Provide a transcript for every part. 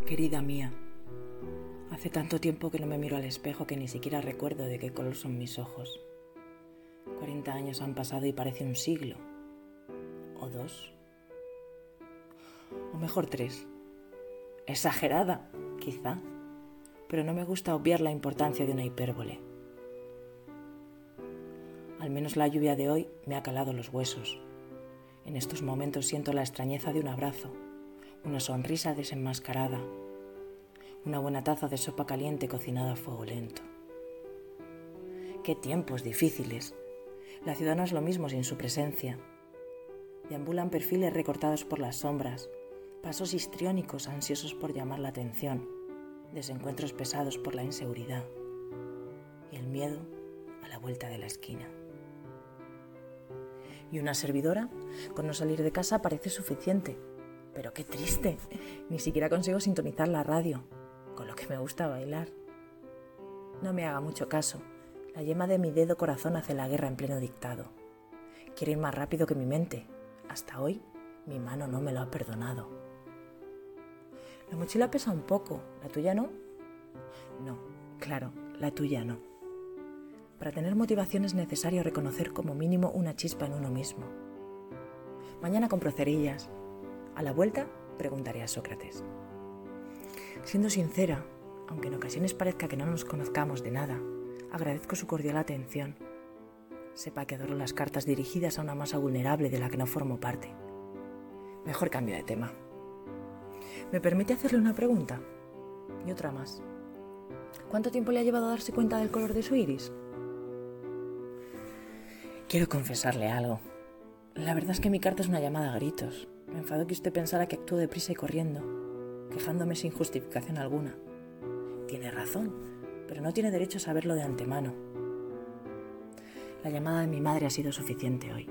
Querida mía, hace tanto tiempo que no me miro al espejo que ni siquiera recuerdo de qué color son mis ojos. 40 años han pasado y parece un siglo. O dos. O mejor tres. Exagerada, quizá. Pero no me gusta obviar la importancia de una hipérbole. Al menos la lluvia de hoy me ha calado los huesos. En estos momentos siento la extrañeza de un abrazo, una sonrisa desenmascarada, una buena taza de sopa caliente cocinada a fuego lento. Qué tiempos difíciles. La ciudad no es lo mismo sin su presencia. Deambulan perfiles recortados por las sombras, pasos histriónicos ansiosos por llamar la atención, desencuentros pesados por la inseguridad y el miedo a la vuelta de la esquina. Y una servidora, con no salir de casa, parece suficiente. Pero qué triste, ni siquiera consigo sintonizar la radio, con lo que me gusta bailar. No me haga mucho caso, la yema de mi dedo corazón hace la guerra en pleno dictado. Quiere ir más rápido que mi mente. Hasta hoy, mi mano no me lo ha perdonado. La mochila pesa un poco, ¿la tuya no? No, claro, la tuya no. Para tener motivación es necesario reconocer como mínimo una chispa en uno mismo. Mañana compro cerillas. A la vuelta preguntaré a Sócrates. Siendo sincera, aunque en ocasiones parezca que no nos conozcamos de nada, agradezco su cordial atención. Sepa que adoro las cartas dirigidas a una masa vulnerable de la que no formo parte. Mejor cambio de tema. ¿Me permite hacerle una pregunta? Y otra más. ¿Cuánto tiempo le ha llevado a darse cuenta del color de su iris? Quiero confesarle algo. La verdad es que mi carta es una llamada a gritos. Me enfado que usted pensara que actúo deprisa y corriendo, quejándome sin justificación alguna. Tiene razón, pero no tiene derecho a saberlo de antemano. La llamada de mi madre ha sido suficiente hoy.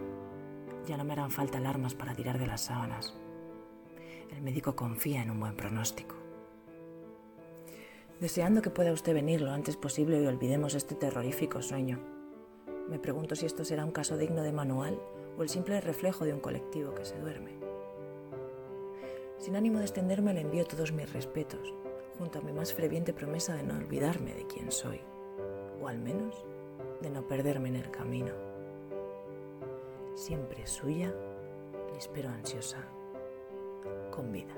Ya no me harán falta alarmas para tirar de las sábanas. El médico confía en un buen pronóstico. Deseando que pueda usted venir lo antes posible y olvidemos este terrorífico sueño. Me pregunto si esto será un caso digno de manual o el simple reflejo de un colectivo que se duerme. Sin ánimo de extenderme le envío todos mis respetos, junto a mi más ferviente promesa de no olvidarme de quién soy, o al menos de no perderme en el camino. Siempre suya, le espero ansiosa, con vida.